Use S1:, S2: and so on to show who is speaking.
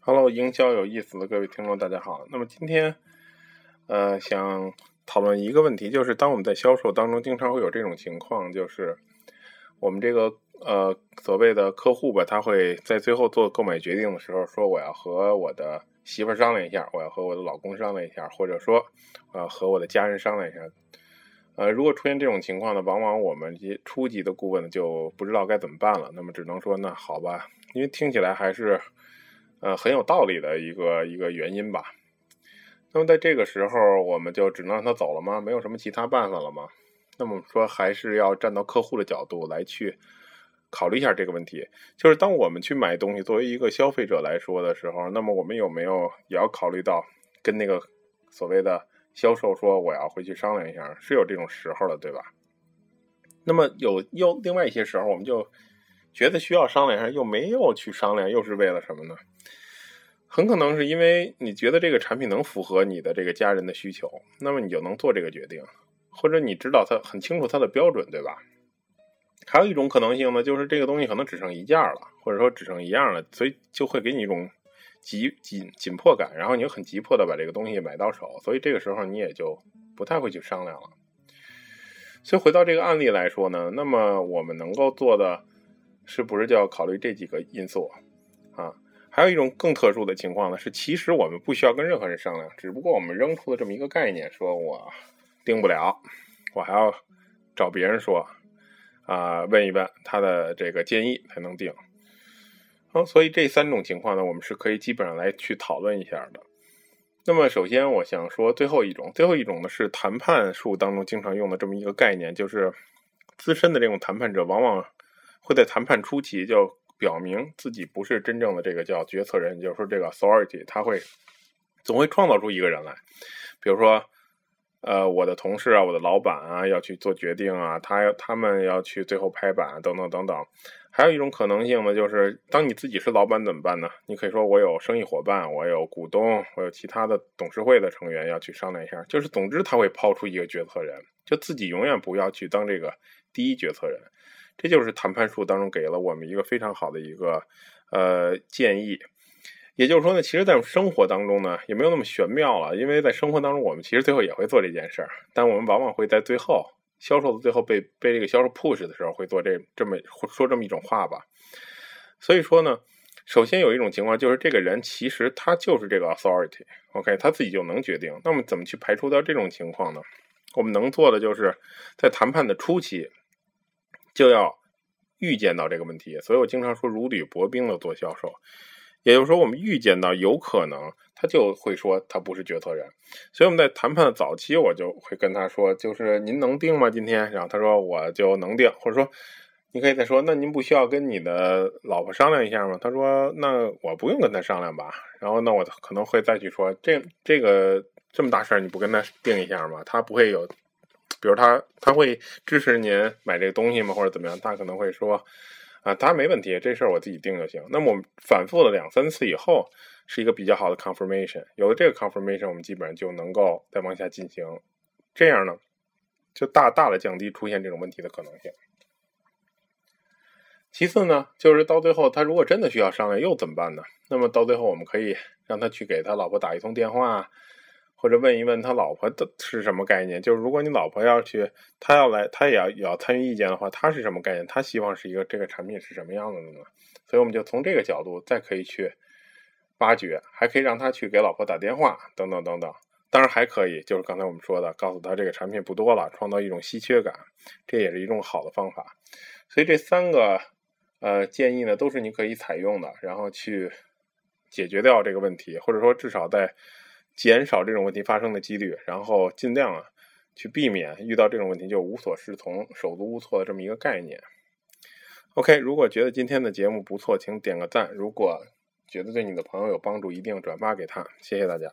S1: Hello，营销有意思的各位听众，大家好。那么今天，呃，想讨论一个问题，就是当我们在销售当中，经常会有这种情况，就是我们这个呃所谓的客户吧，他会在最后做购买决定的时候说，我要和我的媳妇商量一下，我要和我的老公商量一下，或者说，呃，和我的家人商量一下。呃，如果出现这种情况呢，往往我们这些初级的顾问就不知道该怎么办了。那么只能说，那好吧，因为听起来还是。呃，很有道理的一个一个原因吧。那么在这个时候，我们就只能让他走了吗？没有什么其他办法了吗？那么说，还是要站到客户的角度来去考虑一下这个问题。就是当我们去买东西，作为一个消费者来说的时候，那么我们有没有也要考虑到跟那个所谓的销售说我要回去商量一下，是有这种时候的，对吧？那么有又另外一些时候，我们就。觉得需要商量一下，又没有去商量，又是为了什么呢？很可能是因为你觉得这个产品能符合你的这个家人的需求，那么你就能做这个决定，或者你知道它很清楚它的标准，对吧？还有一种可能性呢，就是这个东西可能只剩一件了，或者说只剩一样了，所以就会给你一种急紧紧迫感，然后你就很急迫的把这个东西买到手，所以这个时候你也就不太会去商量了。所以回到这个案例来说呢，那么我们能够做的。是不是就要考虑这几个因素啊？还有一种更特殊的情况呢，是其实我们不需要跟任何人商量，只不过我们扔出了这么一个概念，说我定不了，我还要找别人说啊，问一问他的这个建议才能定。好，所以这三种情况呢，我们是可以基本上来去讨论一下的。那么首先我想说最后一种，最后一种呢是谈判术当中经常用的这么一个概念，就是资深的这种谈判者往往。会在谈判初期就表明自己不是真正的这个叫决策人，就是说这个 authority，他会总会创造出一个人来，比如说，呃，我的同事啊，我的老板啊，要去做决定啊，他要他们要去最后拍板等等等等。还有一种可能性呢，就是当你自己是老板怎么办呢？你可以说我有生意伙伴，我有股东，我有其他的董事会的成员要去商量一下。就是总之他会抛出一个决策人，就自己永远不要去当这个第一决策人。这就是谈判术当中给了我们一个非常好的一个呃建议，也就是说呢，其实，在生活当中呢，也没有那么玄妙了，因为在生活当中，我们其实最后也会做这件事儿，但我们往往会在最后销售的最后被被这个销售 push 的时候，会做这这么说这么一种话吧。所以说呢，首先有一种情况就是，这个人其实他就是这个 authority，OK，他自己就能决定。那么怎么去排除掉这种情况呢？我们能做的就是在谈判的初期。就要预见到这个问题，所以我经常说如履薄冰的做销售。也就是说，我们预见到有可能他就会说他不是决策人，所以我们在谈判的早期，我就会跟他说，就是您能定吗？今天，然后他说我就能定，或者说你可以再说，那您不需要跟你的老婆商量一下吗？他说那我不用跟他商量吧。然后那我可能会再去说，这这个这么大事儿你不跟他定一下吗？他不会有。比如他他会支持您买这个东西吗？或者怎么样？他可能会说，啊，他没问题，这事儿我自己定就行。那么我们反复了两三次以后，是一个比较好的 confirmation。有了这个 confirmation，我们基本上就能够再往下进行。这样呢，就大大的降低出现这种问题的可能性。其次呢，就是到最后他如果真的需要商量，又怎么办呢？那么到最后，我们可以让他去给他老婆打一通电话。或者问一问他老婆的是什么概念？就是如果你老婆要去，他要来，他也要也要参与意见的话，他是什么概念？他希望是一个这个产品是什么样子的呢？所以我们就从这个角度再可以去挖掘，还可以让他去给老婆打电话，等等等等。当然还可以，就是刚才我们说的，告诉他这个产品不多了，创造一种稀缺感，这也是一种好的方法。所以这三个呃建议呢，都是你可以采用的，然后去解决掉这个问题，或者说至少在。减少这种问题发生的几率，然后尽量啊去避免遇到这种问题就无所适从、手足无措的这么一个概念。OK，如果觉得今天的节目不错，请点个赞；如果觉得对你的朋友有帮助，一定转发给他。谢谢大家。